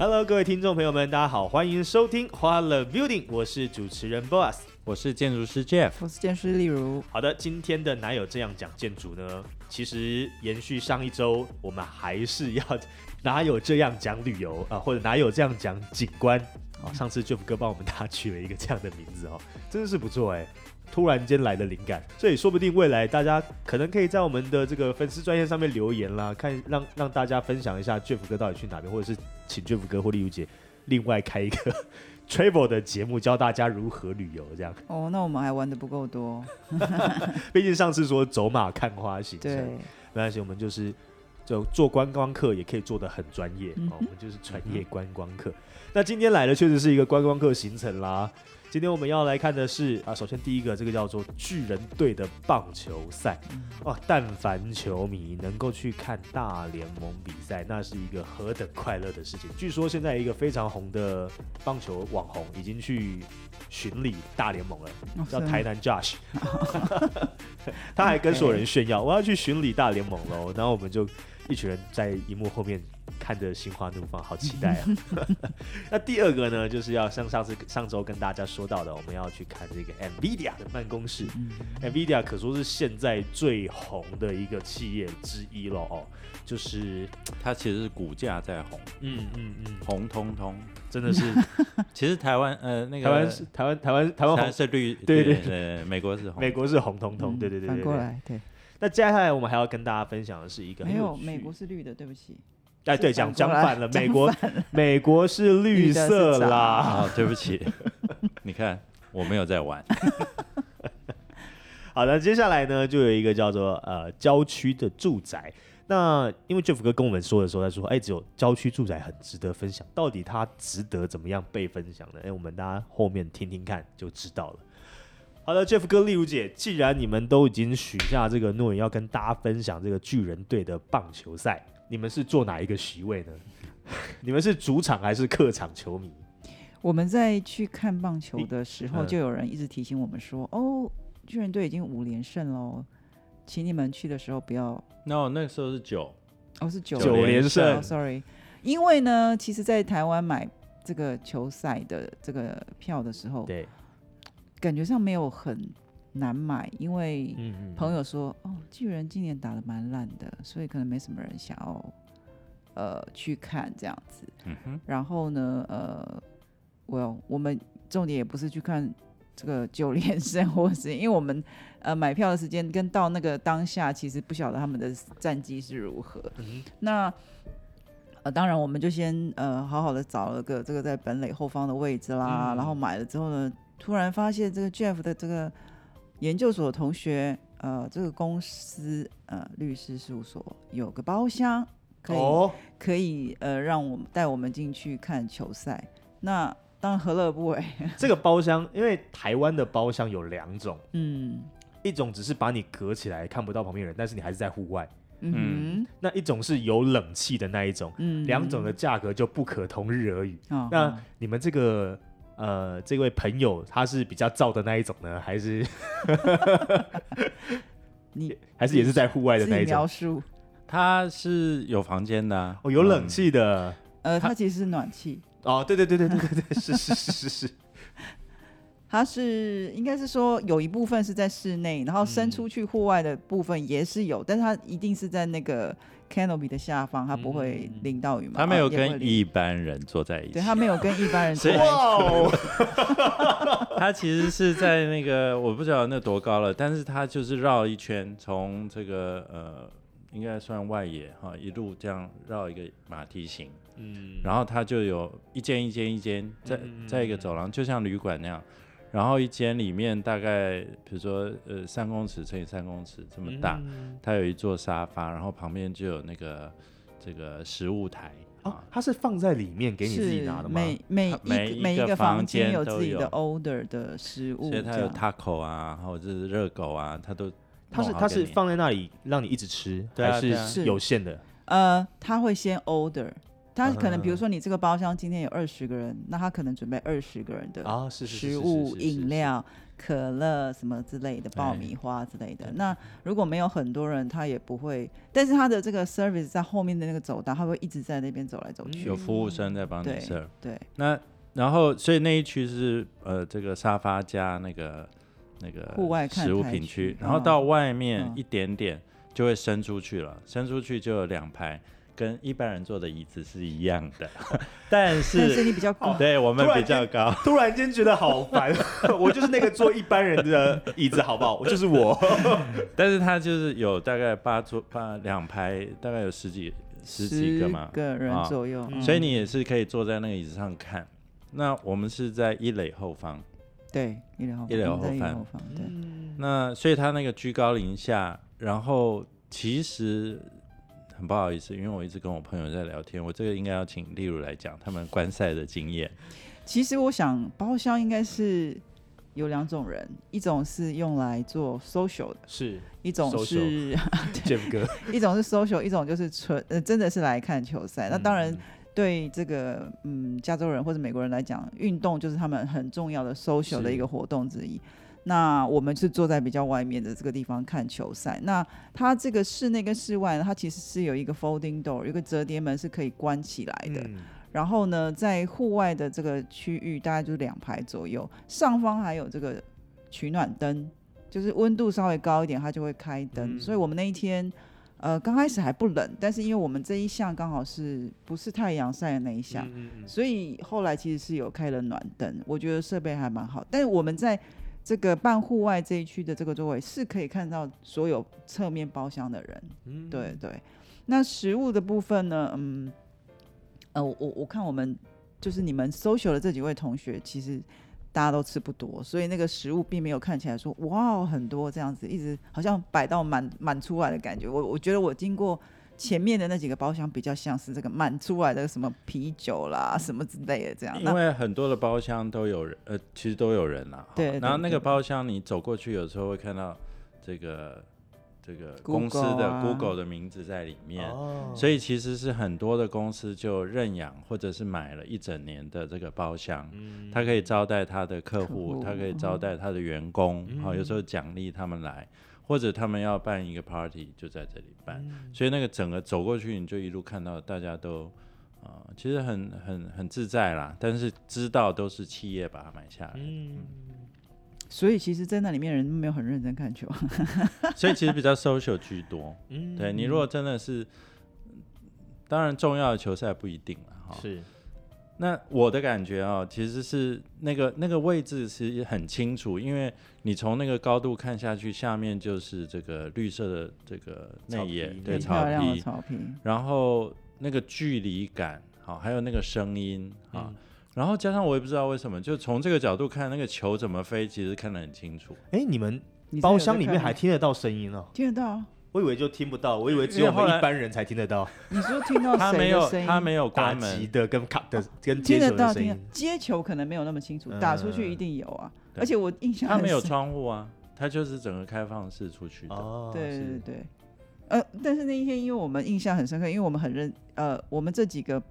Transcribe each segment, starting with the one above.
Hello，各位听众朋友们，大家好，欢迎收听欢乐 Building，我是主持人 Boss。我是建筑师 Jeff，我是建筑师例如。好的，今天的哪有这样讲建筑呢？其实延续上一周，我们还是要 哪有这样讲旅游啊，或者哪有这样讲景观哦？上次 Jeff 哥帮我们大家取了一个这样的名字哦，真的是不错哎，突然间来的灵感，所以说不定未来大家可能可以在我们的这个粉丝专业上面留言啦，看让让大家分享一下 Jeff 哥到底去哪边，或者是请 Jeff 哥或丽如姐另外开一个。travel 的节目教大家如何旅游，这样哦，那我们还玩的不够多，毕竟上次说走马看花行程，对，没关系，我们就是就做观光客也可以做的很专业，哦，我们就是专业观光客。那今天来的确实是一个观光客行程啦。今天我们要来看的是啊，首先第一个，这个叫做巨人队的棒球赛哦。但凡球迷能够去看大联盟比赛，那是一个何等快乐的事情。据说现在一个非常红的棒球网红已经去巡礼大联盟了，叫台南 Josh，他还跟所有人炫耀我要去巡礼大联盟喽。然后我们就一群人在荧幕后面。看着心花怒放，好期待啊！那第二个呢，就是要像上次上周跟大家说到的，我们要去看这个 NVIDIA 的办公室。NVIDIA 可说是现在最红的一个企业之一了哦，就是它其实是股价在红，嗯嗯嗯，红彤彤，真的是。其实台湾呃，那个台湾是台湾台湾台湾是绿，对对对，美国是红，美国是红彤彤，对对对对。反过来，对。那接下来我们还要跟大家分享的是一个，没有，美国是绿的，对不起。哎，对，讲讲反了，美国美国是绿色啦。啊，对不起，你看我没有在玩。好的，接下来呢，就有一个叫做呃郊区的住宅。那因为 Jeff 哥跟我们说的时候，他说，哎，只有郊区住宅很值得分享。到底它值得怎么样被分享呢？哎，我们大家后面听听看就知道了。好的，Jeff 哥、丽如姐，既然你们都已经许下这个诺言，要跟大家分享这个巨人队的棒球赛。你们是坐哪一个席位呢？你们是主场还是客场球迷？我们在去看棒球的时候，就有人一直提醒我们说：“哦，巨人队已经五连胜喽，请你们去的时候不要。” No，那个时候是九，哦是九九连胜。Sorry，因为呢，其实，在台湾买这个球赛的这个票的时候，对，感觉上没有很。难买，因为朋友说哦，巨人今年打的蛮烂的，所以可能没什么人想要呃去看这样子。然后呢，呃，我我们重点也不是去看这个九连胜，或是 因为我们呃买票的时间跟到那个当下，其实不晓得他们的战绩是如何。那呃，当然我们就先呃好好的找了个这个在本垒后方的位置啦，然后买了之后呢，突然发现这个 Jeff 的这个。研究所同学，呃，这个公司，呃，律师事务所有个包厢，可以可以，呃，让我们带我们进去看球赛。那当然何乐不为。这个包厢，因为台湾的包厢有两种，嗯，一种只是把你隔起来看不到旁边人，但是你还是在户外，嗯，那一种是有冷气的那一种，嗯，两种的价格就不可同日而语。那你们这个。呃，这位朋友他是比较燥的那一种呢，还是你 还是也是在户外的那一种？描述，他是有房间的，哦，有冷气的。呃，他其实是暖气。哦，对对对对对对对，是是是是是。他是应该是说有一部分是在室内，然后伸出去户外的部分也是有，但是他一定是在那个。Canopy 的下方，它不会淋到雨吗？他没有跟一般人坐在一起，对他没有跟一般人 坐在一起。他 其实是在那个我不知道那多高了，但是他就是绕一圈，从这个呃应该算外野哈，一路这样绕一个马蹄形，嗯，然后他就有一间一间一间在在一个走廊，就像旅馆那样，然后一间里面大概比如说呃三公尺乘以三公尺这么大，它有一座沙发，然后旁边就有那个这个食物台。哦，它是放在里面给你自己拿的吗？每每一每一个房间有自己的 order 的食物，所以它有 taco 啊，或者是热狗啊，它都它是它是放在那里让你一直吃，还是是有限的？呃，他会先 order。他可能比如说你这个包厢今天有二十个人，那他可能准备二十个人的食物、饮料、可乐什么之类的，爆米花之类的。那如果没有很多人，他也不会。但是他的这个 service 在后面的那个走道，他会一直在那边走来走去，有服务生在帮你 serve。对，那然后所以那一区是呃这个沙发加那个那个户外食物品区，然后到外面一点点就会伸出去了，伸出去就有两排。跟一般人坐的椅子是一样的，但是但是你比较高，对我们比较高。突然间觉得好烦，我就是那个坐一般人的椅子，好不好？我就是我。但是他就是有大概八桌八两排，大概有十几十几个嘛，个人左右，所以你也是可以坐在那个椅子上看。那我们是在一垒后方，对一垒后一垒后方，对。那所以他那个居高临下，然后其实。很不好意思，因为我一直跟我朋友在聊天，我这个应该要请例如来讲他们观赛的经验。其实我想包厢应该是有两种人，一种是用来做 social 的，是一种是 一种是 social，一种就是纯呃真的是来看球赛。那当然对这个嗯加州人或者美国人来讲，运动就是他们很重要的 social 的一个活动之一。那我们是坐在比较外面的这个地方看球赛。那它这个室内跟室外，它其实是有一个 folding door，有一个折叠门是可以关起来的。然后呢，在户外的这个区域，大概就是两排左右，上方还有这个取暖灯，就是温度稍微高一点，它就会开灯。所以我们那一天，呃，刚开始还不冷，但是因为我们这一项刚好是不是太阳晒的那一项，所以后来其实是有开了暖灯。我觉得设备还蛮好，但是我们在。这个半户外这一区的这个座位是可以看到所有侧面包厢的人，嗯，对对。那食物的部分呢？嗯，呃，我我看我们就是你们 social 的这几位同学，其实大家都吃不多，所以那个食物并没有看起来说哇很多这样子，一直好像摆到满满出来的感觉。我我觉得我经过。前面的那几个包厢比较像是这个满出来的什么啤酒啦，什么之类的这样。因为很多的包厢都有人，呃，其实都有人啦。对。然后那个包厢你走过去，有时候会看到这个这个公司的 Google 的名字在里面，所以其实是很多的公司就认养或者是买了一整年的这个包厢，他可以招待他的客户，他可以招待他的员工，好，有时候奖励他们来。或者他们要办一个 party，就在这里办，所以那个整个走过去，你就一路看到大家都啊，其实很很很自在啦。但是知道都是企业把它买下来，嗯，所以其实，在那里面人没有很认真看球，所以其实比较 social 居多。嗯，对你如果真的是，当然重要的球赛不一定了哈。是。那我的感觉啊，其实是那个那个位置其实很清楚，因为你从那个高度看下去，下面就是这个绿色的这个内野，对草皮，草皮，然后那个距离感，好，还有那个声音啊，然后加上我也不知道为什么，就从这个角度看那个球怎么飞，其实看得很清楚。哎，你们包厢里面还听得到声音哦？听得到。我以为就听不到，我以为只有我们一般人才听得到。你说听到他没有，他没有打击的跟卡的跟接球的声音。接球可能没有那么清楚，打出去一定有啊。而且我印象他没有窗户啊，他就是整个开放式出去的。哦，对对对。呃，但是那一天，因为我们印象很深刻，因为我们很认呃，我们这几个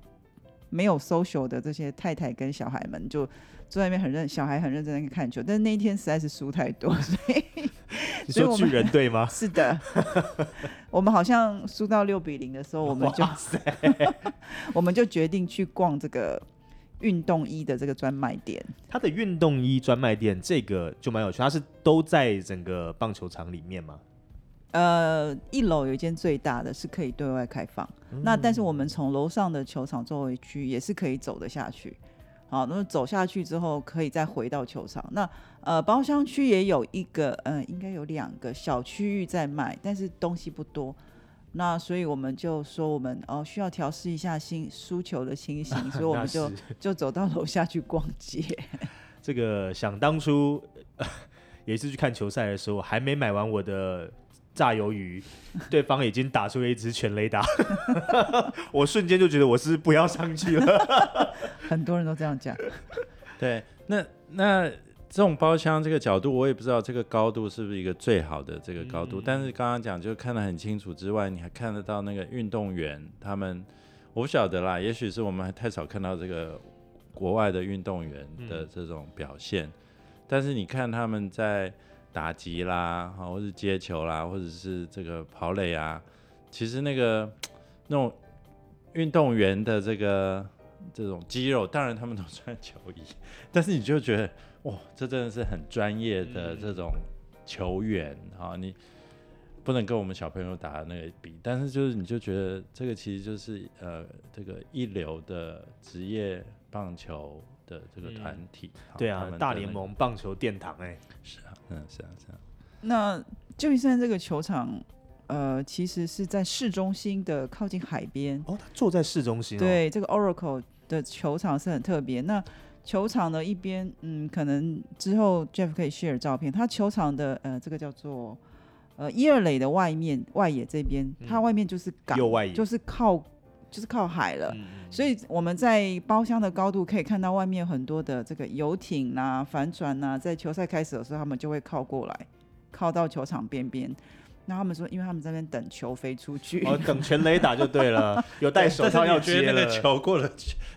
没有 social 的这些太太跟小孩们就。坐在那边很认，小孩很认真在看球，但是那一天实在是输太多，所以你说巨人队吗？是的，我们好像输到六比零的时候，我们就 我们就决定去逛这个运动衣的这个专卖店。它的运动衣专卖店这个就蛮有趣，它是都在整个棒球场里面吗？呃，一楼有一间最大的，是可以对外开放。那但是我们从楼上的球场周围区也是可以走得下去。好，那么走下去之后，可以再回到球场。那呃，包厢区也有一个，嗯，应该有两个小区域在卖，但是东西不多。那所以我们就说，我们哦需要调试一下心输球的情形，所以我 们就就走到楼下去逛街。这个想当初有一次去看球赛的时候，还没买完我的炸鱿鱼，对方已经打出了一支全雷达，我瞬间就觉得我是不要上去了。很多人都这样讲。对，那那这种包厢这个角度，我也不知道这个高度是不是一个最好的这个高度。但是刚刚讲就看得很清楚之外，你还看得到那个运动员他们，我不晓得啦，也许是我们还太少看到这个国外的运动员的这种表现。但是你看他们在打击啦，或者接球啦，或者是这个跑垒啊，其实那个那种运动员的这个。这种肌肉，当然他们都穿球衣，但是你就觉得哇，这真的是很专业的这种球员啊！你不能跟我们小朋友打的那个比，但是就是你就觉得这个其实就是呃，这个一流的职业棒球的这个团体。对啊，大联盟棒球殿堂哎，是啊，嗯，是啊，是啊。那旧金山这个球场。呃，其实是在市中心的靠近海边哦。他坐在市中心。对，这个 Oracle 的球场是很特别。那球场的一边，嗯，可能之后 Jeff 可以 share 照片。它球场的呃，这个叫做呃一二垒的外面外野这边，它外面就是港，就是靠就是靠海了。所以我们在包厢的高度可以看到外面很多的这个游艇啊、帆船啊，在球赛开始的时候，他们就会靠过来，靠到球场边边。那他们说，因为他们在那边等球飞出去，哦，等全雷打就对了，有戴手套要接那个球过了，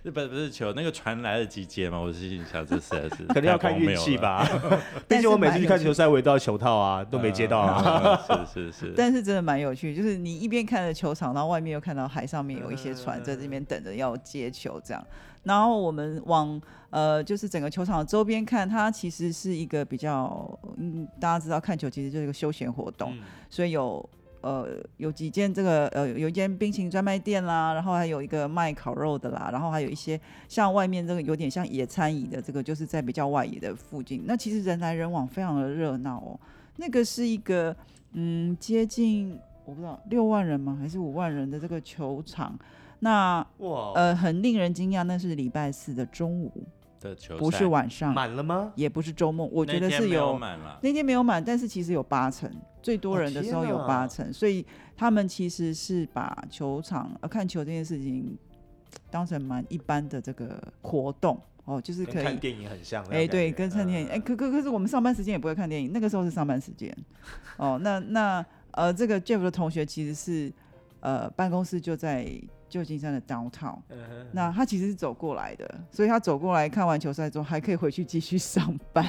不不是球，那个船来得及接吗？我心想，这是是可能要看运气吧。毕竟我每次去看球赛，我也都要球套啊，都没接到啊。是是是。但是真的蛮有趣，就是你一边看着球场，然后外面又看到海上面有一些船在这边等着要接球，这样。然后我们往呃，就是整个球场的周边看，它其实是一个比较，嗯，大家知道看球其实就是一个休闲活动，所以有呃有几间这个呃有一间冰淇淋专卖店啦，然后还有一个卖烤肉的啦，然后还有一些像外面这个有点像野餐椅的这个，就是在比较外野的附近。那其实人来人往，非常的热闹哦。那个是一个嗯接近我不知道六万人吗，还是五万人的这个球场。那哇，呃，很令人惊讶，那是礼拜四的中午的球不是晚上满了吗？也不是周末，我觉得是有满了。那天没有满，但是其实有八成，最多人的时候有八成，所以他们其实是把球场呃看球这件事情当成蛮一般的这个活动哦，就是可以看电影很像。哎，对，跟看电影，哎，可可可是我们上班时间也不会看电影，那个时候是上班时间。哦，那那呃，这个 Jeff 的同学其实是呃办公室就在。旧金山的 downtown，那他其实是走过来的，所以他走过来看完球赛之后，还可以回去继续上班，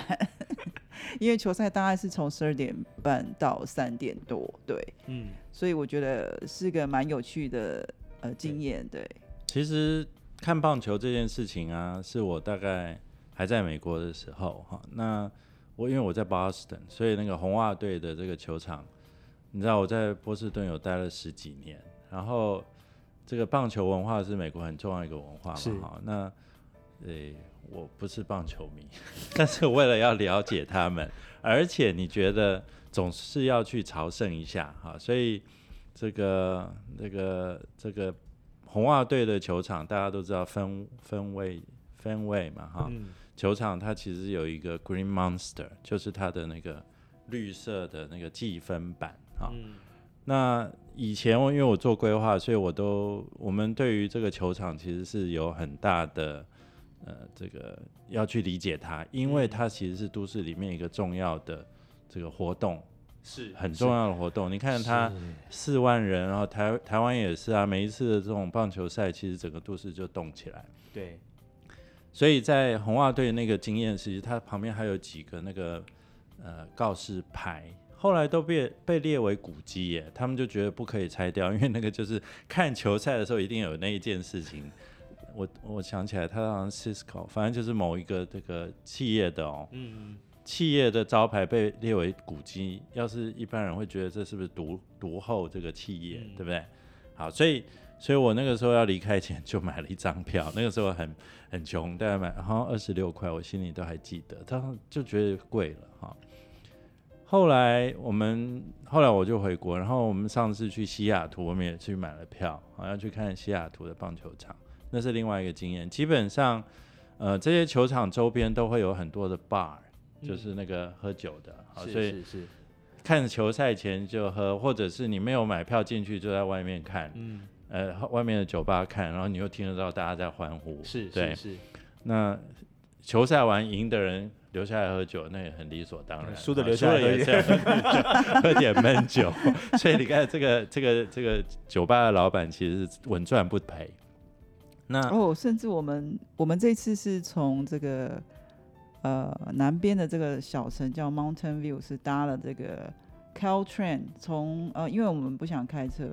因为球赛大概是从十二点半到三点多，对，嗯，所以我觉得是个蛮有趣的呃经验，对。其实看棒球这件事情啊，是我大概还在美国的时候哈，那我因为我在 Boston，所以那个红袜队的这个球场，你知道我在波士顿有待了十几年，然后。这个棒球文化是美国很重要一个文化嘛？哈，那，呃，我不是棒球迷，但是为了要了解他们，而且你觉得总是要去朝圣一下哈，所以这个这个这个红袜队的球场大家都知道分分位分位嘛哈，球场它其实有一个 Green Monster，就是它的那个绿色的那个计分板哈。那以前我因为我做规划，所以我都我们对于这个球场其实是有很大的呃这个要去理解它，因为它其实是都市里面一个重要的这个活动，是很重要的活动。你看它四万人，然后台台湾也是啊，每一次的这种棒球赛，其实整个都市就动起来。对，所以在红袜队那个经验，其实它旁边还有几个那个呃告示牌。后来都被被列为古迹耶，他们就觉得不可以拆掉，因为那个就是看球赛的时候一定有那一件事情。我我想起来，他好像 Cisco，反正就是某一个这个企业的哦，嗯，企业的招牌被列为古迹，要是一般人会觉得这是不是独独后这个企业，对不对？好，所以所以我那个时候要离开前就买了一张票，那个时候很很穷，大概买好像二十六块，我心里都还记得，他就觉得贵了哈。后来我们后来我就回国，然后我们上次去西雅图，我们也去买了票，好像去看西雅图的棒球场，那是另外一个经验。基本上，呃，这些球场周边都会有很多的 bar，就是那个喝酒的，好，所以是看球赛前就喝，或者是你没有买票进去就在外面看，嗯，呃，外面的酒吧看，然后你又听得到大家在欢呼，是，对，是。那球赛完赢的人留下来喝酒，那也很理所当然，输的留下来也是 喝点闷酒，所以你看这个这个这个酒吧的老板其实是稳赚不赔。那哦，甚至我们我们这次是从这个呃南边的这个小城叫 Mountain View，是搭了这个 Caltrain，从呃因为我们不想开车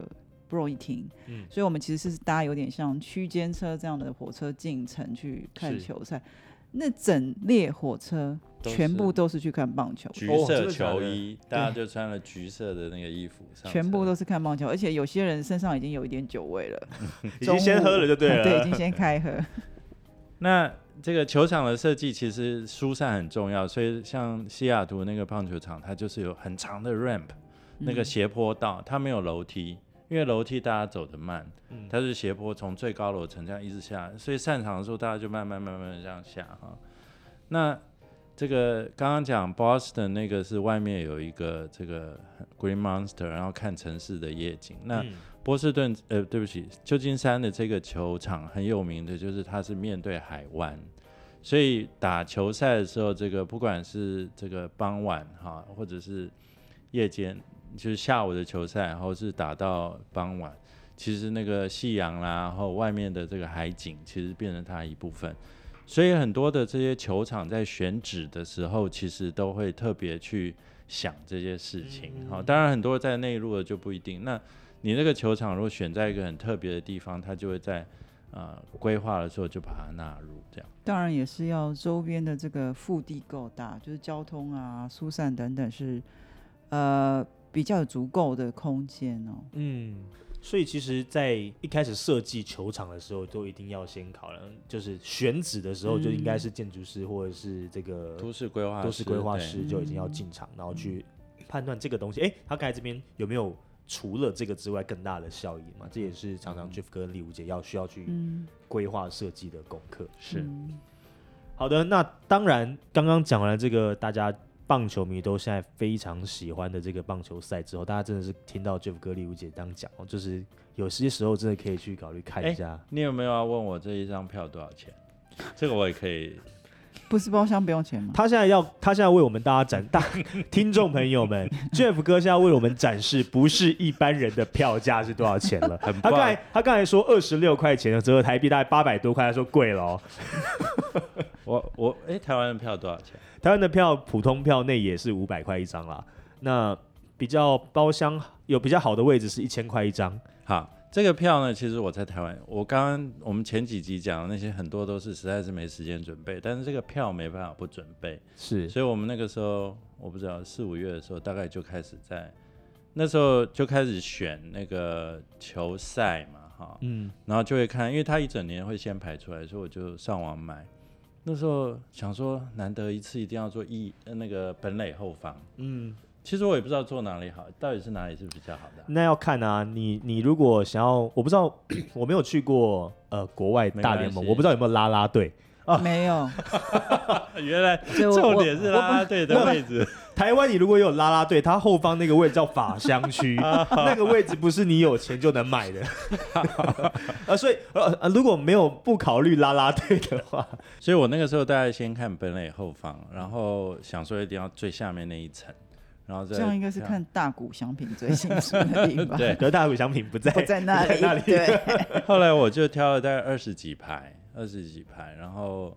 不容易停，嗯，所以我们其实是搭有点像区间车这样的火车进城去看球赛。那整列火车全部都是去看棒球，橘色球衣，大家就穿了橘色的那个衣服，全部都是看棒球，而且有些人身上已经有一点酒味了，已经先喝了就对了，对，已经先开喝。那这个球场的设计其实疏散很重要，所以像西雅图那个棒球场，它就是有很长的 ramp，那个斜坡道，它没有楼梯。因为楼梯大家走得慢，它是斜坡，从最高楼层这样一直下，所以散场的时候大家就慢慢慢慢这样下哈。那这个刚刚讲 Boston 那个是外面有一个这个 Green Monster，然后看城市的夜景。那波士顿呃，对不起，旧金山的这个球场很有名的就是它是面对海湾，所以打球赛的时候，这个不管是这个傍晚哈，或者是夜间。就是下午的球赛，然后是打到傍晚，其实那个夕阳啦，然后外面的这个海景，其实变成它一部分。所以很多的这些球场在选址的时候，其实都会特别去想这些事情。好，当然很多在内陆的就不一定。那你那个球场如果选在一个很特别的地方，它就会在呃规划的时候就把它纳入这样。当然也是要周边的这个腹地够大，就是交通啊、疏散等等是呃。比较有足够的空间哦。嗯，所以其实，在一开始设计球场的时候，都一定要先考量，就是选址的时候，就应该是建筑师或者是这个都市规划都市规划师就已经要进场，然后去判断这个东西，哎，他盖这边有没有除了这个之外更大的效益嘛？这也是常常 Jeff 跟李无杰要需要去规划设计的功课。是，好的，那当然刚刚讲完了这个大家。棒球迷都现在非常喜欢的这个棒球赛之后，大家真的是听到 Jeff 哥、李吴姐当讲哦，就是有些时候真的可以去考虑看一下。你有没有要问我这一张票多少钱？这个我也可以。不是包厢不用钱吗？他现在要，他现在为我们大家展大听众朋友们，Jeff 哥现在为我们展示不是一般人的票价是多少钱了。他刚才他刚才说二十六块钱，折合台币大概八百多块，他说贵了哦。我我哎，台湾的票多少钱？台湾的票普通票内也是五百块一张啦。那比较包厢有比较好的位置是一千块一张。好，这个票呢，其实我在台湾，我刚刚我们前几集讲的那些很多都是实在是没时间准备，但是这个票没办法不准备。是，所以我们那个时候我不知道四五月的时候大概就开始在那时候就开始选那个球赛嘛，哈，嗯，然后就会看，因为他一整年会先排出来，所以我就上网买。那时候想说，难得一次一定要做一那个本垒后方。嗯，其实我也不知道做哪里好，到底是哪里是比较好的。那要看啊，你你如果想要，我不知道，我没有去过呃国外大联盟，我不知道有没有拉拉队。没有，原来重点是拉拉队的位置。台湾你如果有拉拉队，它后方那个位置叫法香区，那个位置不是你有钱就能买的。啊，所以呃如果没有不考虑拉拉队的话，所以我那个时候大概先看本垒后方，然后想说一定要最下面那一层，然后这样应该是看大股祥品最清楚的地方。对，可大股祥品不在不在那里。那里。对。后来我就挑了大概二十几排。二十几排，然后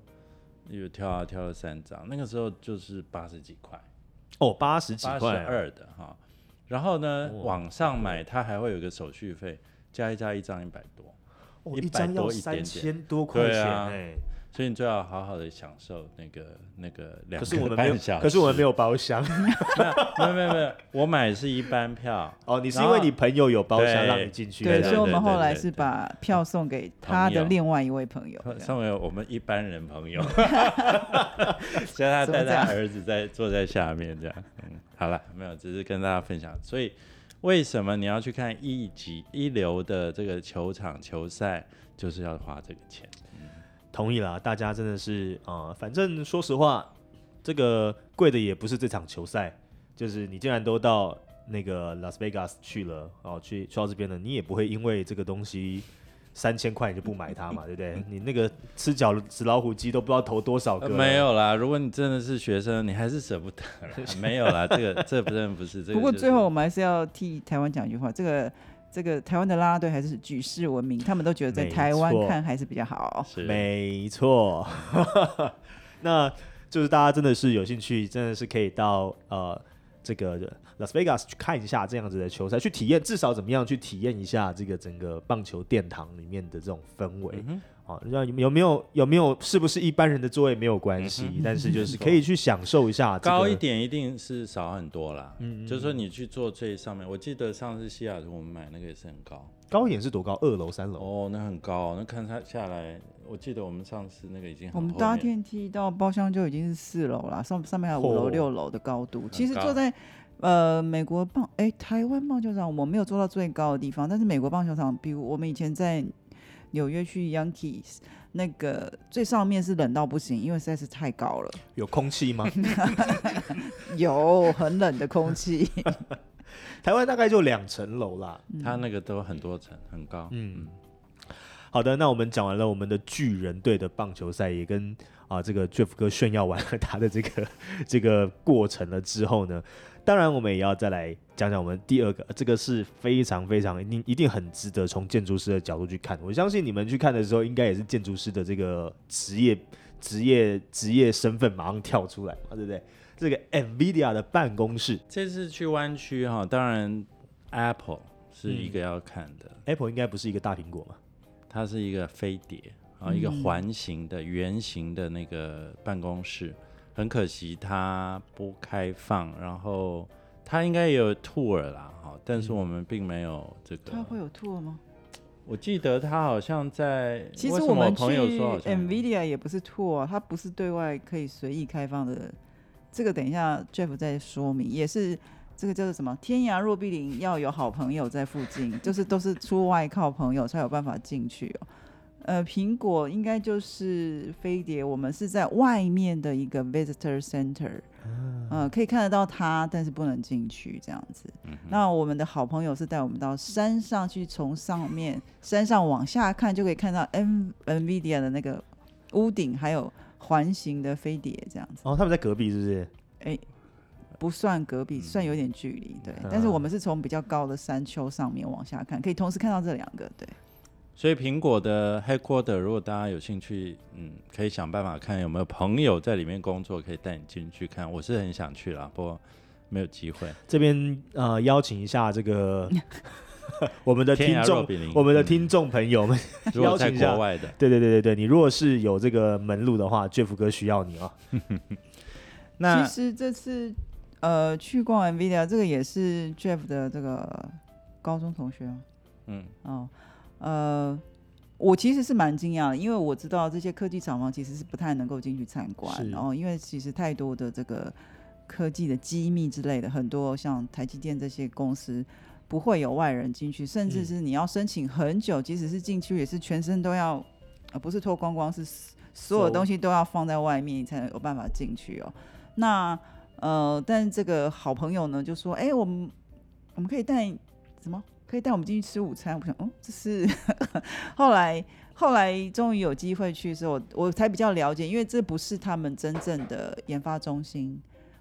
又挑啊挑了三张，那个时候就是八十几块哦，八十几块二的哈。然后呢，网上买它还会有个手续费，加一加一张一百多，一百多一点点，多块钱哎。所以你最好好好的享受那个那个两可是我们没有，可是我们没有包厢。没有没有没有，我买是一般票。哦，你是因为你朋友有包厢让你进去。对，所以我们后来是把票送给他的另外一位朋友，送给我们一般人朋友。所以他带他儿子在坐在下面这样。嗯，好了，没有，只是跟大家分享。所以为什么你要去看一级一流的这个球场球赛，就是要花这个钱。同意啦，大家真的是啊，反正说实话，这个贵的也不是这场球赛，就是你既然都到那个拉斯维加斯去了，哦，去去到这边了，你也不会因为这个东西。三千块你就不买它嘛，对不对？你那个吃饺子纸老虎机都不知道投多少个。没有啦，如果你真的是学生，你还是舍不得。没有啦，这个这真的不是这个。不过最后我们还是要替台湾讲一句话，这个这个台湾的啦啦队还是举世闻名，他们都觉得在台湾看还是比较好。没错，那就是大家真的是有兴趣，真的是可以到呃。这个 Las Vegas 去看一下这样子的球赛，去体验至少怎么样去体验一下这个整个棒球殿堂里面的这种氛围。好，那有没有有没有是不是一般人的座位没有关系，但是就是可以去享受一下。高一点一定是少很多啦。嗯，就是说你去坐最上面，我记得上次西雅图我们买那个也是很高。高一点是多高？二楼、三楼？哦，那很高。那看它下来，我记得我们上次那个已经我们搭电梯到包厢就已经是四楼了，上上面还有五楼、六楼的高度。其实坐在呃美国棒哎台湾棒球场，我没有做到最高的地方，但是美国棒球场，比如我们以前在纽约去 Yankees。那个最上面是冷到不行，因为实在是太高了。有空气吗？有很冷的空气。台湾大概就两层楼啦，它那个都很多层，很高。嗯，好的，那我们讲完了我们的巨人队的棒球赛，也跟啊这个 Jeff 哥炫耀完了他的这个这个过程了之后呢？当然，我们也要再来讲讲我们第二个，这个是非常非常一定一定很值得从建筑师的角度去看。我相信你们去看的时候，应该也是建筑师的这个职业职业职业身份马上跳出来嘛，对不对？这个 NVIDIA 的办公室，这次去湾区哈，当然 Apple 是一个要看的。Apple 应该不是一个大苹果嘛？它是一个飞碟啊，一个环形的圆形的那个办公室。很可惜，它不开放，然后它应该也有 tour 啦，哈，但是我们并没有这个。它会有 tour 吗？我记得他好像在。其实我们去 Nvidia 也不是 tour，它不是对外可以随意开放的。这个等一下 Jeff 再说明，也是这个叫做什么？天涯若比邻，要有好朋友在附近，就是都是出外靠朋友才有办法进去哦。呃，苹果应该就是飞碟，我们是在外面的一个 visitor center，嗯，可以看得到它，但是不能进去这样子。那我们的好朋友是带我们到山上去，从上面山上往下看，就可以看到 N Nvidia 的那个屋顶，还有环形的飞碟这样子。哦，他们在隔壁是不是？哎，不算隔壁，算有点距离，对。但是我们是从比较高的山丘上面往下看，可以同时看到这两个，对。所以苹果的 headquarter，如果大家有兴趣，嗯，可以想办法看有没有朋友在里面工作，可以带你进去看。我是很想去啦，不过没有机会。这边呃，邀请一下这个 我们的听众，我们的听众朋友们，邀请一下。外的，对对对对对，你如果是有这个门路的话，Jeff 哥需要你哦。那其实这次呃去逛 Nvidia，这个也是 Jeff 的这个高中同学嗯哦。呃，我其实是蛮惊讶的，因为我知道这些科技厂房其实是不太能够进去参观，然后因为其实太多的这个科技的机密之类的，很多像台积电这些公司不会有外人进去，甚至是你要申请很久，即使是进去也是全身都要，呃，不是脱光光，是所有东西都要放在外面，你才能有办法进去哦。那呃，但这个好朋友呢就说，哎，我们我们可以带什么？可以带我们进去吃午餐，我想，哦，这是后来后来终于有机会去的时候，我才比较了解，因为这不是他们真正的研发中心，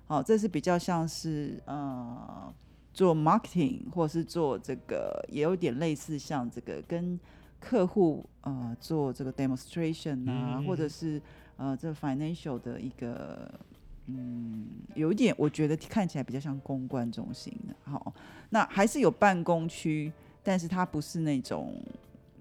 哦，这是比较像是呃做 marketing 或是做这个，也有点类似像这个跟客户呃做这个 demonstration 啊，或者是呃这 financial 的一个。嗯，有一点，我觉得看起来比较像公关中心的。好，那还是有办公区，但是它不是那种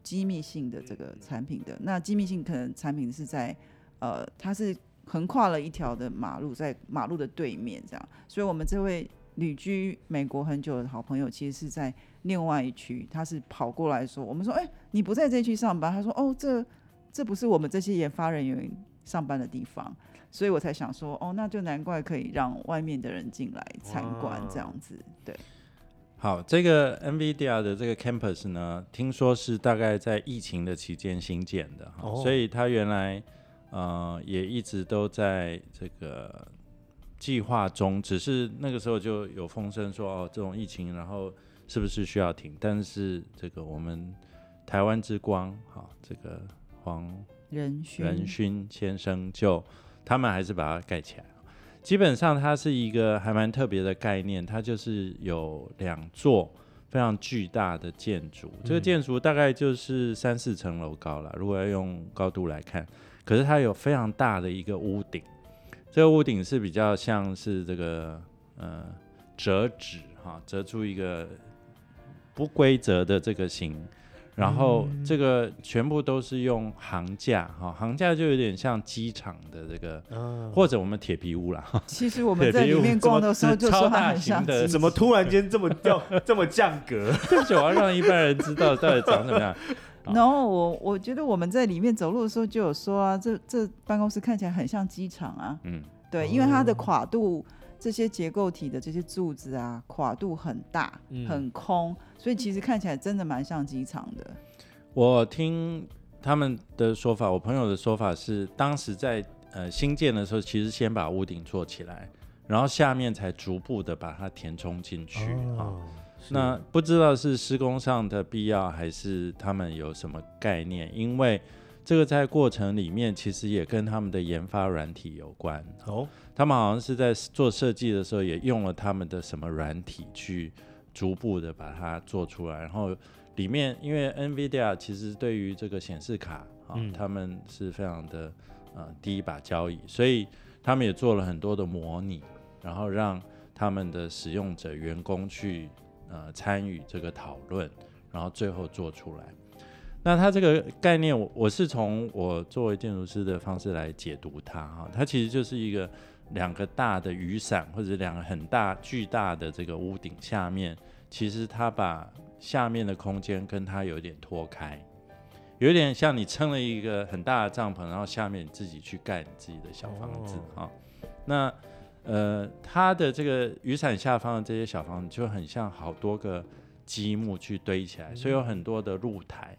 机密性的这个产品的。那机密性可能产品是在呃，它是横跨了一条的马路，在马路的对面这样。所以我们这位旅居美国很久的好朋友，其实是在另外一区，他是跑过来说，我们说，哎，你不在这区上班？他说，哦，这这不是我们这些研发人员上班的地方。所以我才想说，哦，那就难怪可以让外面的人进来参观这样子，对。好，这个 NVIDIA 的这个 campus 呢，听说是大概在疫情的期间新建的，哈，所以它原来呃也一直都在这个计划中，只是那个时候就有风声说哦，这种疫情，然后是不是需要停？但是这个我们台湾之光，哈，这个黄仁勋仁勋先生就他们还是把它盖起来。基本上它是一个还蛮特别的概念，它就是有两座非常巨大的建筑，这个建筑大概就是三四层楼高了，如果要用高度来看，可是它有非常大的一个屋顶，这个屋顶是比较像是这个呃折纸哈，折出一个不规则的这个形。然后这个全部都是用行架哈，行架就有点像机场的这个，或者我们铁皮屋啦。其实我们在里面逛的时候就说很像的，怎么突然间这么掉 这么降格？就要让一般人知道到底长什么样。然后我我觉得我们在里面走路的时候就有说啊，这这办公室看起来很像机场啊。嗯，对，因为它的跨度。这些结构体的这些柱子啊，跨度很大，很空，所以其实看起来真的蛮像机场的。我听他们的说法，我朋友的说法是，当时在呃新建的时候，其实先把屋顶做起来，然后下面才逐步的把它填充进去啊。那不知道是施工上的必要，还是他们有什么概念？因为这个在过程里面，其实也跟他们的研发软体有关哦。他们好像是在做设计的时候，也用了他们的什么软体去逐步的把它做出来。然后里面，因为 NVIDIA 其实对于这个显示卡啊，他们是非常的呃第一把交椅，所以他们也做了很多的模拟，然后让他们的使用者员工去呃参与这个讨论，然后最后做出来。那它这个概念，我我是从我作为建筑师的方式来解读它哈，它其实就是一个。两个大的雨伞，或者两个很大巨大的这个屋顶下面，其实它把下面的空间跟它有点脱开，有点像你撑了一个很大的帐篷，然后下面你自己去盖你自己的小房子哈。那呃，它的这个雨伞下方的这些小房子就很像好多个积木去堆起来，所以有很多的露台，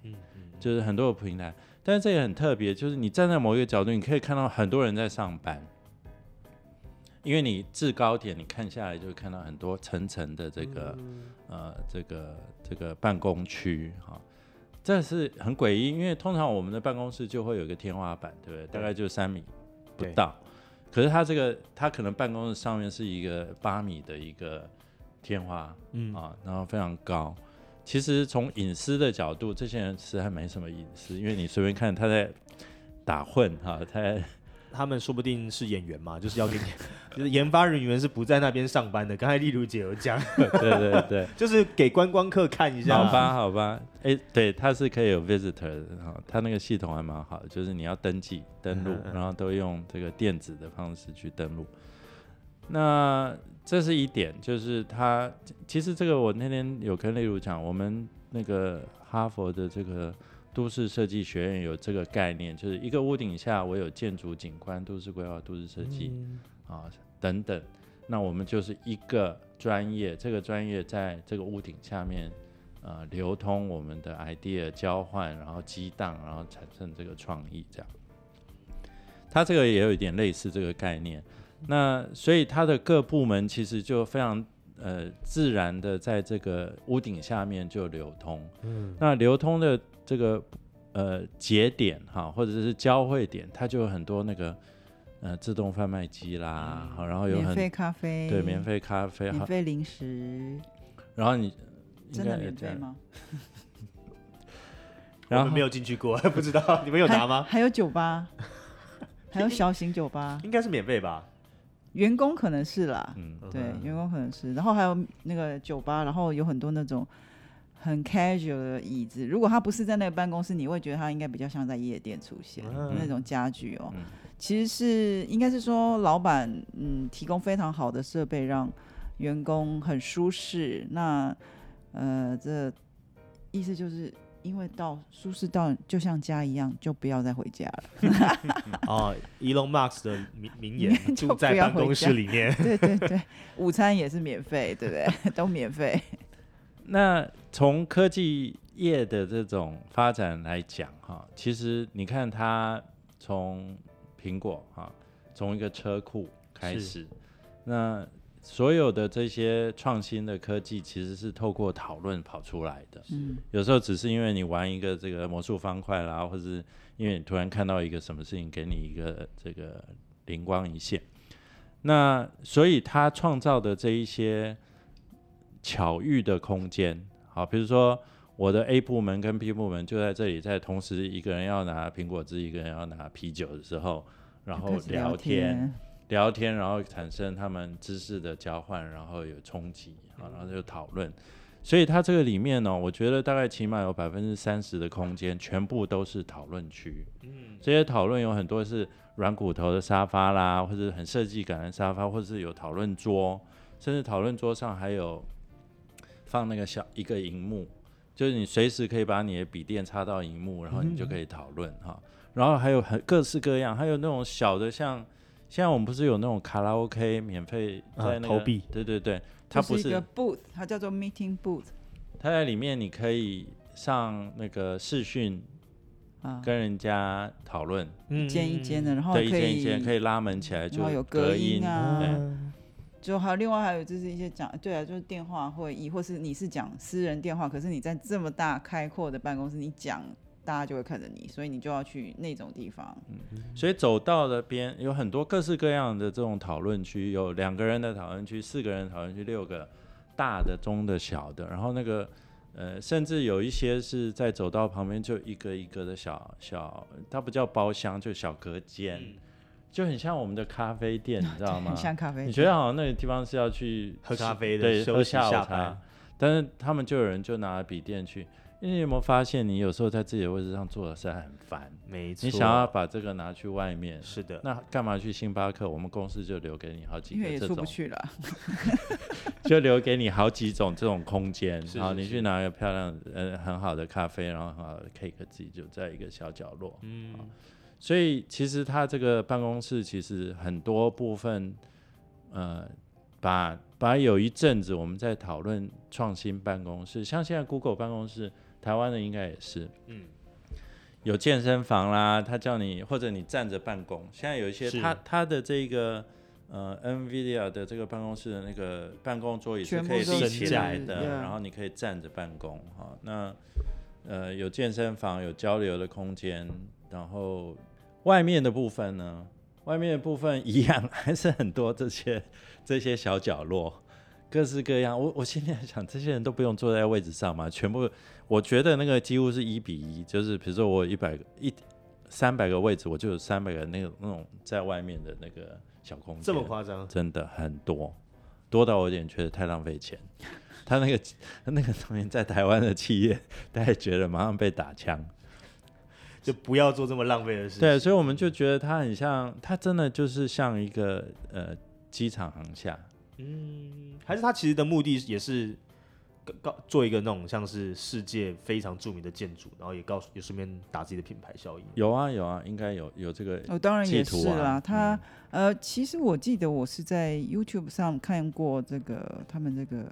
就是很多的平台。但是这也很特别，就是你站在某一个角度，你可以看到很多人在上班。因为你制高点，你看下来就会看到很多层层的这个呃这个这个办公区哈，这是很诡异。因为通常我们的办公室就会有一个天花板，对不对？大概就三米不到，可是它这个它可能办公室上面是一个八米的一个天花，嗯啊，然后非常高。其实从隐私的角度，这些人其实还没什么隐私，因为你随便看他在打混哈，他在。他们说不定是演员嘛，就是要给你，就是研发人员是不在那边上班的。刚才丽如姐有讲，对 对对，就是给观光客看一下。好吧，好吧，哎，对，它是可以有 visitor 的哈，它那个系统还蛮好的，就是你要登记登录，然后都用这个电子的方式去登录。那这是一点，就是它其实这个我那天有跟丽如讲，我们那个哈佛的这个。都市设计学院有这个概念，就是一个屋顶下我有建筑景观、都市规划、都市设计啊等等。那我们就是一个专业，这个专业在这个屋顶下面呃流通我们的 idea 交换，然后激荡，然后产生这个创意这样。它这个也有一点类似这个概念。那所以它的各部门其实就非常呃自然的在这个屋顶下面就流通。嗯，那流通的。这个呃节点哈，或者是交汇点，它就有很多那个呃自动贩卖机啦，好，然后有免费咖啡，对，免费咖啡，免费零食，然后你真的免费吗？然后没有进去过，不知道 你们有拿吗？还有酒吧，还有小型酒吧，应该是免费吧？员工可能是啦，嗯，对，员工可能是，然后还有那个酒吧，然后有很多那种。很 casual 的椅子，如果他不是在那个办公室，你会觉得他应该比较像在夜店出现那种家具哦。其实是应该是说，老板嗯提供非常好的设备，让员工很舒适。那呃，这意思就是因为到舒适到就像家一样，就不要再回家了。哦，Elon Musk 的名名言，住在办公室里面。对对对，午餐也是免费，对不对？都免费。那从科技业的这种发展来讲，哈，其实你看它从苹果哈，从一个车库开始，那所有的这些创新的科技其实是透过讨论跑出来的。嗯，有时候只是因为你玩一个这个魔术方块啦，或者是因为你突然看到一个什么事情，给你一个这个灵光一现。那所以他创造的这一些巧遇的空间，好，比如说我的 A 部门跟 B 部门就在这里，在同时一个人要拿苹果汁，一个人要拿啤酒的时候，然后聊天，聊天，然后产生他们知识的交换，然后有冲击，好，然后就讨论。所以它这个里面呢，我觉得大概起码有百分之三十的空间，全部都是讨论区。嗯，这些讨论有很多是软骨头的沙发啦，或者很设计感的沙发，或者是有讨论桌，甚至讨论桌上还有放那个小一个荧幕，就是你随时可以把你的笔电插到荧幕，然后你就可以讨论哈。然后还有很各式各样，还有那种小的，像现在我们不是有那种卡拉 OK 免费在那个，对对对。它不是一个 booth，它叫做 meeting booth。它在里面，你可以上那个视讯，跟人家讨论，一间一间的，然后对一间一间可以拉门起来，就有隔音啊。就还有另外还有就是一些讲，对啊，就是电话会议，或是你是讲私人电话，可是你在这么大开阔的办公室，你讲。大家就会看着你，所以你就要去那种地方。嗯，所以走到了边有很多各式各样的这种讨论区，有两个人的讨论区，四个人讨论区，六个大的、中的、小的，然后那个呃，甚至有一些是在走道旁边就一个一个的小小，它不叫包厢，就小隔间，就很像我们的咖啡店，你知道吗？像咖啡。你觉得好像那个地方是要去喝咖啡的，对，喝下午茶，但是他们就有人就拿笔电去。因为你有没有发现，你有时候在自己的位置上坐的是很烦，没错。你想要把这个拿去外面，是的。那干嘛去星巴克？我们公司就留给你好几个这种，出不去了，就留给你好几种这种空间。好，你去拿一个漂亮呃很好的咖啡，然后很好的 cake，自己就在一个小角落。嗯。所以其实他这个办公室其实很多部分，呃，把把有一阵子我们在讨论创新办公室，像现在 Google 办公室。台湾的应该也是，嗯，有健身房啦，他叫你或者你站着办公。现在有一些他他的这个呃，NVIDIA 的这个办公室的那个办公桌椅是可以立起来的，然后你可以站着办公哈。那呃，有健身房，有交流的空间，然后外面的部分呢，外面的部分一样还是很多这些 这些小角落。各式各样，我我现在想，这些人都不用坐在位置上嘛，全部，我觉得那个几乎是一比一，就是比如说我一百个一三百个位置，我就有三百个那个那种在外面的那个小空间，这么夸张？真的很多，多到我有点觉得太浪费钱。他那个他那个东西在台湾的企业，大家觉得马上被打枪，就不要做这么浪费的事。对，所以我们就觉得它很像，它真的就是像一个呃机场航厦。嗯，还是他其实的目的也是告做一个那种像是世界非常著名的建筑，然后也告诉也顺便打自己的品牌效应。有啊有啊，应该有有这个。哦，当然也是啦。他呃，其实我记得我是在 YouTube 上看过这个他们这个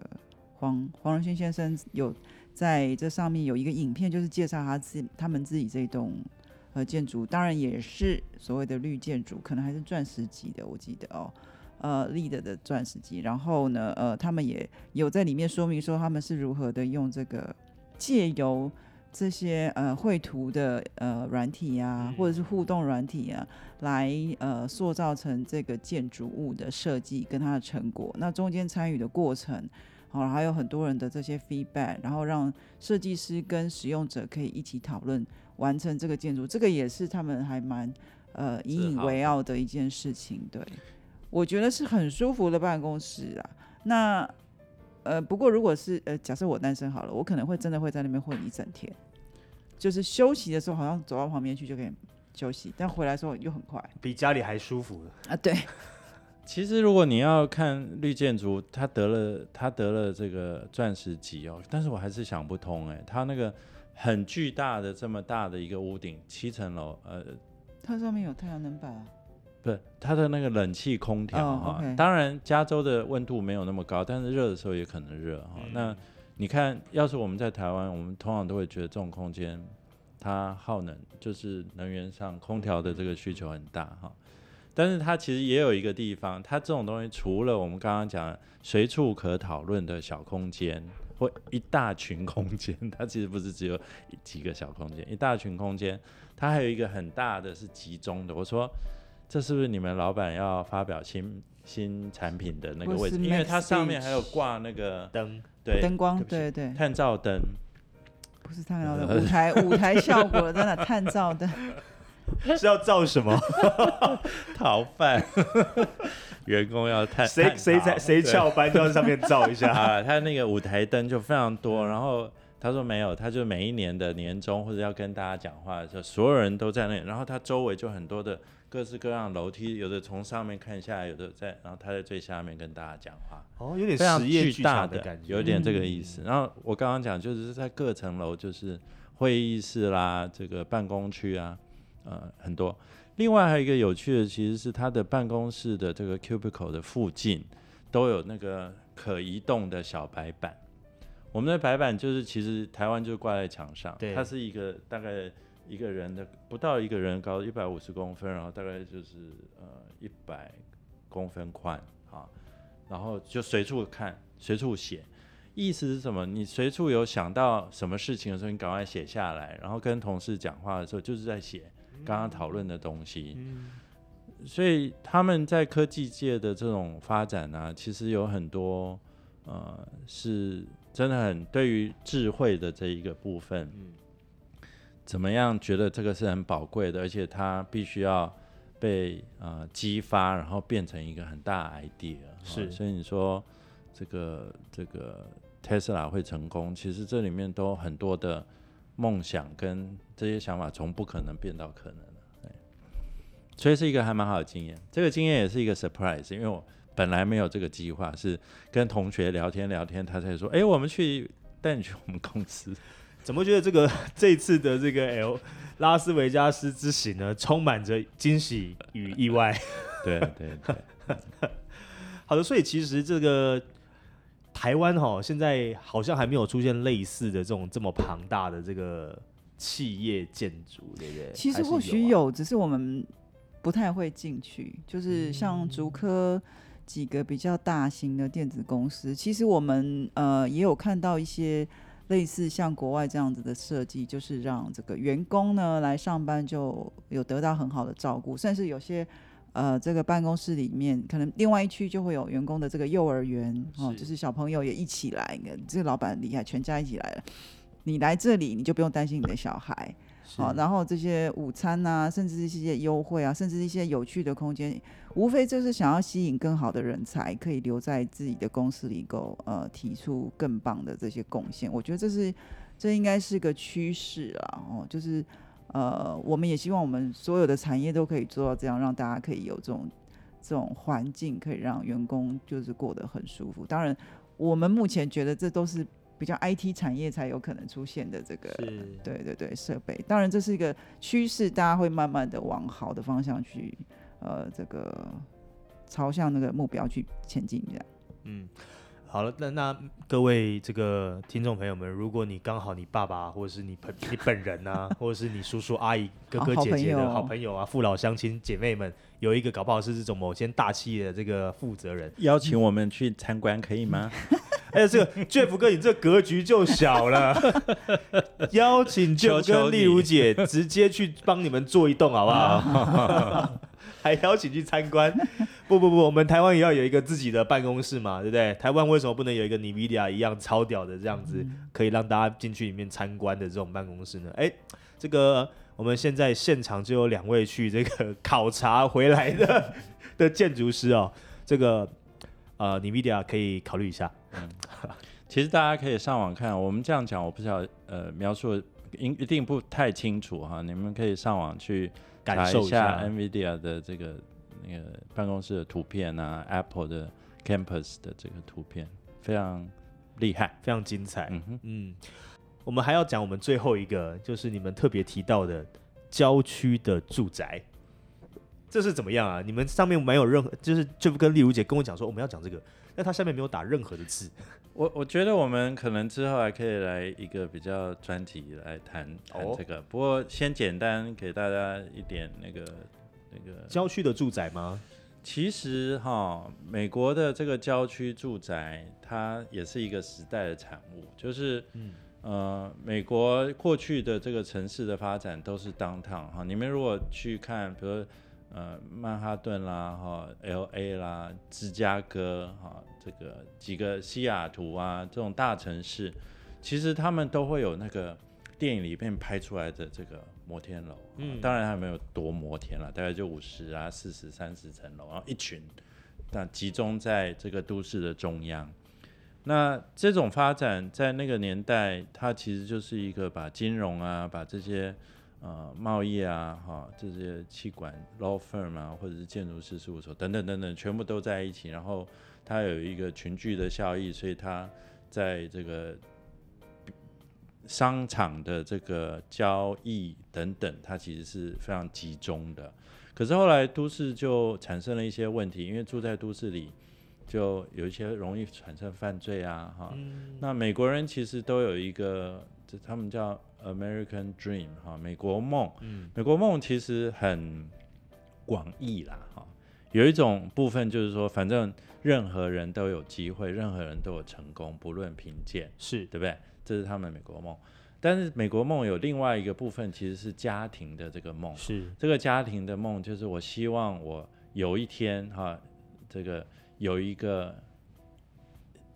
黄黄仁勋先生有在这上面有一个影片，就是介绍他自他们自己这栋呃建筑，当然也是所谓的绿建筑，可能还是钻石级的，我记得哦。呃，lead 的钻石级，然后呢，呃，他们也有在里面说明说他们是如何的用这个借由这些呃绘图的呃软体啊，或者是互动软体啊，来呃塑造成这个建筑物的设计跟它的成果。那中间参与的过程，好，还有很多人的这些 feedback，然后让设计师跟使用者可以一起讨论完成这个建筑，这个也是他们还蛮呃引以为傲的一件事情，对。我觉得是很舒服的办公室啊。那呃，不过如果是呃，假设我单身好了，我可能会真的会在那边混一整天。就是休息的时候，好像走到旁边去就可以休息，但回来时候又很快，比家里还舒服啊。对。其实如果你要看绿建筑，他得了他得了这个钻石级哦，但是我还是想不通哎，他那个很巨大的这么大的一个屋顶，七层楼，呃，它上面有太阳能板啊。不，它的那个冷气空调哈，当然加州的温度没有那么高，但是热的时候也可能热哈。那你看，要是我们在台湾，我们通常都会觉得这种空间它耗能，就是能源上空调的这个需求很大哈。但是它其实也有一个地方，它这种东西除了我们刚刚讲随处可讨论的小空间或一大群空间，它其实不是只有几个小空间，一大群空间，它还有一个很大的是集中的。我说，这是不是你们老板要发表新新产品的那个位置？因为它上面还有挂那个灯。对灯光对对，探照灯不是探照灯，舞台舞台效果真的探照灯 是要造什么？逃犯 员工要探谁谁在谁翘班就在上面照一下啊！他那个舞台灯就非常多，然后他说没有，他就每一年的年终或者要跟大家讲话的时候，所有人都在那，然后他周围就很多的。各式各样楼梯，有的从上面看下来，有的在，然后他在最下面跟大家讲话。哦，有点实业巨大的感觉，有点这个意思。然后我刚刚讲，就是在各层楼，就是会议室啦，这个办公区啊，呃，很多。另外还有一个有趣的，其实是他的办公室的这个 cubicle 的附近都有那个可移动的小白板。我们的白板就是其实台湾就挂在墙上，它是一个大概。一个人的不到一个人高，一百五十公分，然后大概就是呃一百公分宽啊，然后就随处看，随处写，意思是什么？你随处有想到什么事情的时候，你赶快写下来，然后跟同事讲话的时候，就是在写刚刚讨论的东西。所以他们在科技界的这种发展呢，其实有很多呃，是真的很对于智慧的这一个部分。怎么样？觉得这个是很宝贵的，而且它必须要被呃激发，然后变成一个很大的 idea。是，所以你说这个这个 Tesla 会成功，其实这里面都很多的梦想跟这些想法，从不可能变到可能了。所以是一个还蛮好的经验。这个经验也是一个 surprise，因为我本来没有这个计划，是跟同学聊天聊天，他才说：“哎，我们去带你去我们公司。”怎么觉得这个 这次的这个 L 拉斯维加斯之行呢，充满着惊喜与意外？对对对，好的，所以其实这个台湾哈，现在好像还没有出现类似的这种这么庞大的这个企业建筑，对不对？其实或许有，只是我们不太会进去。就是像竹科几个比较大型的电子公司，其实我们呃也有看到一些。类似像国外这样子的设计，就是让这个员工呢来上班就有得到很好的照顾，甚至有些呃这个办公室里面可能另外一区就会有员工的这个幼儿园哦，就是小朋友也一起来，这个老板厉害，全家一起来了，你来这里你就不用担心你的小孩。好，然后这些午餐呐，甚至是一些优惠啊，甚至一些有趣的空间，无非就是想要吸引更好的人才，可以留在自己的公司里，够呃提出更棒的这些贡献。我觉得这是这应该是个趋势啊，哦，就是呃，我们也希望我们所有的产业都可以做到这样，让大家可以有这种这种环境，可以让员工就是过得很舒服。当然，我们目前觉得这都是。比较 IT 产业才有可能出现的这个，对对对，设备。当然这是一个趋势，大家会慢慢的往好的方向去，呃，这个朝向那个目标去前进这样。嗯，好了，那那各位这个听众朋友们，如果你刚好你爸爸或者是你本你本人啊，或者是你叔叔阿姨哥哥姐姐的好朋友啊，父老乡亲姐妹们，有一个搞不好是这种某间大企业的这个负责人，邀请我们去参观可以吗？哎呀，这个 Jeff 哥，你这格局就小了。邀请 Jeff 跟丽如姐直接去帮你们做一栋，好不好？还邀请去参观？不不不，我们台湾也要有一个自己的办公室嘛，对不对？台湾为什么不能有一个 Nvidia 一样超屌的这样子，可以让大家进去里面参观的这种办公室呢？哎，这个我们现在现场就有两位去这个考察回来的 的建筑师哦，这个呃 Nvidia 可以考虑一下。嗯，其实大家可以上网看，我们这样讲，我不知道呃描述一一定不太清楚哈，你们可以上网去感受一下 NVIDIA 的这个那个办公室的图片啊，Apple 的 Campus 的这个图片，非常厉害，非常精彩。嗯哼，嗯，我们还要讲我们最后一个，就是你们特别提到的郊区的住宅，这是怎么样啊？你们上面没有任何，就是就跟丽如姐跟我讲说，我们要讲这个。但她下面没有打任何的字，我我觉得我们可能之后还可以来一个比较专题来谈谈这个，不过先简单给大家一点那个那个郊区的住宅吗？其实哈，美国的这个郊区住宅，它也是一个时代的产物，就是嗯。呃，美国过去的这个城市的发展都是 downtown 哈，你们如果去看，比如呃曼哈顿啦哈，L A 啦，芝加哥哈，这个几个西雅图啊这种大城市，其实他们都会有那个电影里面拍出来的这个摩天楼，嗯，当然还没有多摩天了，大概就五十啊、四十、三十层楼，然后一群，但集中在这个都市的中央。那这种发展在那个年代，它其实就是一个把金融啊，把这些呃贸易啊，哈这些气管 law firm 啊，或者是建筑师事务所等等等等，全部都在一起，然后它有一个群聚的效益，所以它在这个商场的这个交易等等，它其实是非常集中的。可是后来都市就产生了一些问题，因为住在都市里。就有一些容易产生犯罪啊，哈。那美国人其实都有一个，这他们叫 American Dream 哈，美国梦。嗯，美国梦其实很广义啦，哈。有一种部分就是说，反正任何人都有机会，任何人都有成功，不论贫贱，是对不对？这是他们美国梦。但是美国梦有另外一个部分，其实是家庭的这个梦。是这个家庭的梦，就是我希望我有一天哈，这个。有一个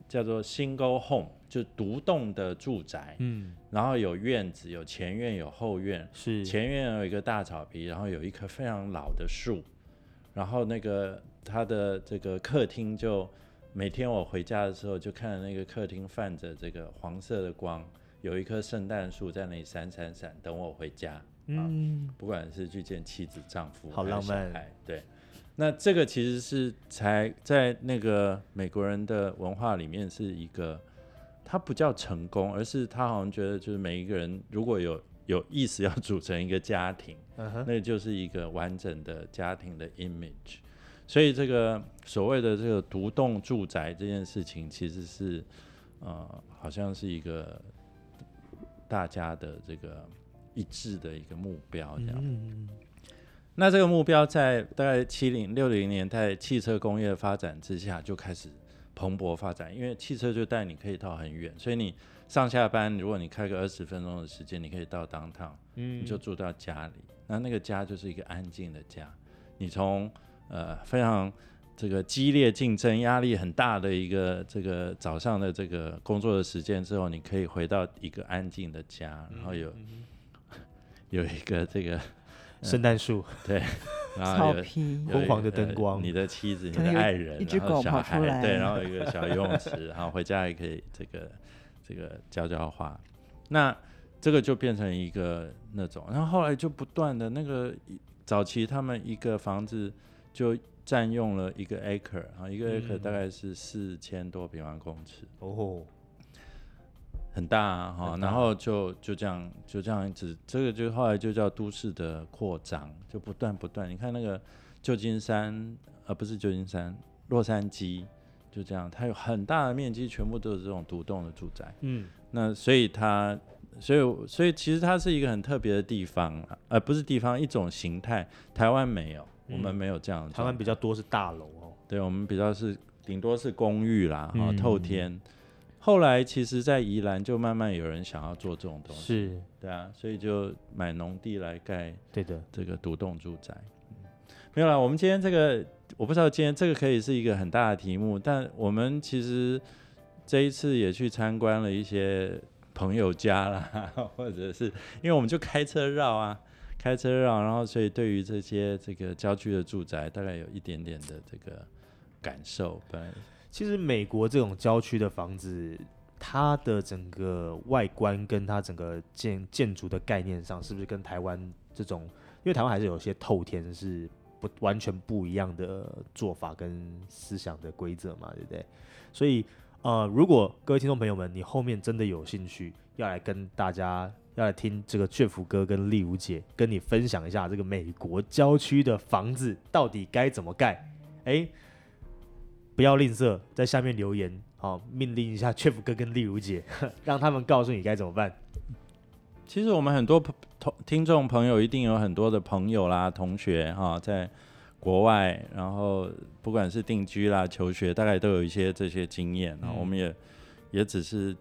叫做 single home，就独栋的住宅，嗯，然后有院子，有前院，有后院，是前院有一个大草皮，然后有一棵非常老的树，然后那个他的这个客厅就每天我回家的时候就看着那个客厅泛着这个黄色的光，有一棵圣诞树在那里闪闪闪，等我回家，嗯，不管是去见妻子、丈夫，好浪漫，对。那这个其实是才在那个美国人的文化里面是一个，他不叫成功，而是他好像觉得就是每一个人如果有有意识要组成一个家庭，那就是一个完整的家庭的 image。所以这个所谓的这个独栋住宅这件事情，其实是呃好像是一个大家的这个一致的一个目标这样。那这个目标在大概七零六零年代汽车工业发展之下就开始蓬勃发展，因为汽车就带你可以到很远，所以你上下班如果你开个二十分钟的时间，你可以到当趟，嗯，你就住到家里，那那个家就是一个安静的家。你从呃非常这个激烈竞争、压力很大的一个这个早上的这个工作的时间之后，你可以回到一个安静的家，然后有 有一个这个。圣诞树，对，然后有昏黄的灯光，你的妻子，你的爱人，然后小孩，对，然后一个小游泳池，然后回家也可以这个这个浇浇花，那这个就变成一个那种，然后后来就不断的那个早期他们一个房子就占用了一个 acre，啊，一个 acre 大概是四千多平方公尺，哦。很大啊，哈，然后就就这样就这样一直，这个就后来就叫都市的扩张，就不断不断。你看那个旧金山，呃，不是旧金山，洛杉矶，就这样，它有很大的面积，全部都是这种独栋的住宅。嗯，那所以它，所以所以其实它是一个很特别的地方，呃，不是地方，一种形态。台湾没有，我们没有这样。台湾比较多是大楼哦，对，我们比较是顶多是公寓啦，哈，透天。后来其实，在宜兰就慢慢有人想要做这种东西，是。对啊，所以就买农地来盖，对的，这个独栋住宅。没有啦，我们今天这个我不知道，今天这个可以是一个很大的题目，但我们其实这一次也去参观了一些朋友家啦，或者是因为我们就开车绕啊，开车绕，然后所以对于这些这个郊区的住宅，大概有一点点的这个感受，本来。其实美国这种郊区的房子，它的整个外观跟它整个建建筑的概念上，是不是跟台湾这种？因为台湾还是有些透天是不完全不一样的做法跟思想的规则嘛，对不对？所以呃，如果各位听众朋友们，你后面真的有兴趣要来跟大家要来听这个卷福哥跟丽如姐跟你分享一下这个美国郊区的房子到底该怎么盖，哎。不要吝啬，在下面留言好命令一下 Jeff 哥跟丽如姐，让他们告诉你该怎么办。其实我们很多同听众朋友一定有很多的朋友啦、同学哈，在国外，然后不管是定居啦、求学，大概都有一些这些经验。然后我们也也只是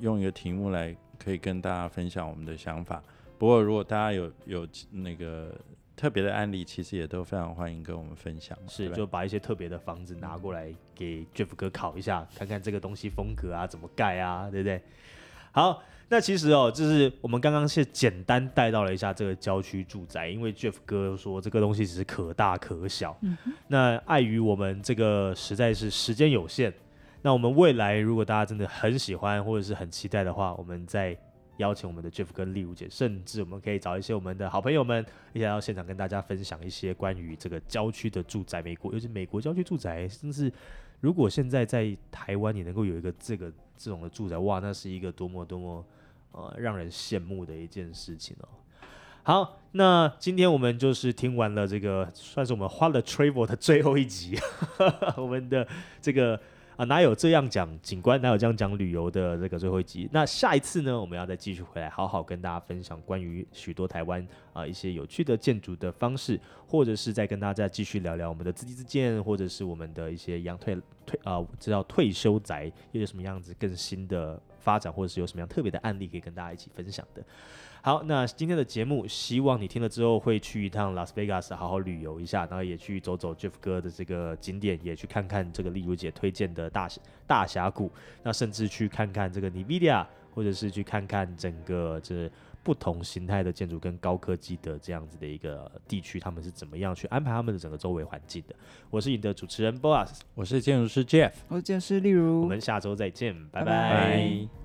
用一个题目来可以跟大家分享我们的想法。不过如果大家有有那个特别的案例，其实也都非常欢迎跟我们分享。是，就把一些特别的房子拿过来给 Jeff 哥考一下，看看这个东西风格啊，怎么盖啊，对不对？好。那其实哦，就是我们刚刚是简单带到了一下这个郊区住宅，因为 Jeff 哥说这个东西只是可大可小。那碍于我们这个实在是时间有限，那我们未来如果大家真的很喜欢或者是很期待的话，我们再邀请我们的 Jeff 跟丽如姐，甚至我们可以找一些我们的好朋友们一起来到现场跟大家分享一些关于这个郊区的住宅，美国尤其美国郊区住宅，真是如果现在在台湾也能够有一个这个这种的住宅，哇，那是一个多么多么。呃，让人羡慕的一件事情哦。好，那今天我们就是听完了这个，算是我们花了 travel 的最后一集，我们的这个啊，哪有这样讲景观，哪有这样讲旅游的这个最后一集。那下一次呢，我们要再继续回来，好好跟大家分享关于许多台湾啊一些有趣的建筑的方式，或者是再跟大家继续聊聊我们的自地自建，或者是我们的一些养退退啊，知道退休宅又有什么样子更新的。发展，或者是有什么样特别的案例可以跟大家一起分享的。好，那今天的节目，希望你听了之后会去一趟拉斯维加斯，好好旅游一下，然后也去走走 Jeff 哥的这个景点，也去看看这个丽如姐推荐的大大峡谷，那甚至去看看这个 Nvidia，或者是去看看整个这不同形态的建筑跟高科技的这样子的一个地区，他们是怎么样去安排他们的整个周围环境的。我是你的主持人 Boss，我是建筑师 Jeff，我是建筑师例如，我们下周再见，拜拜。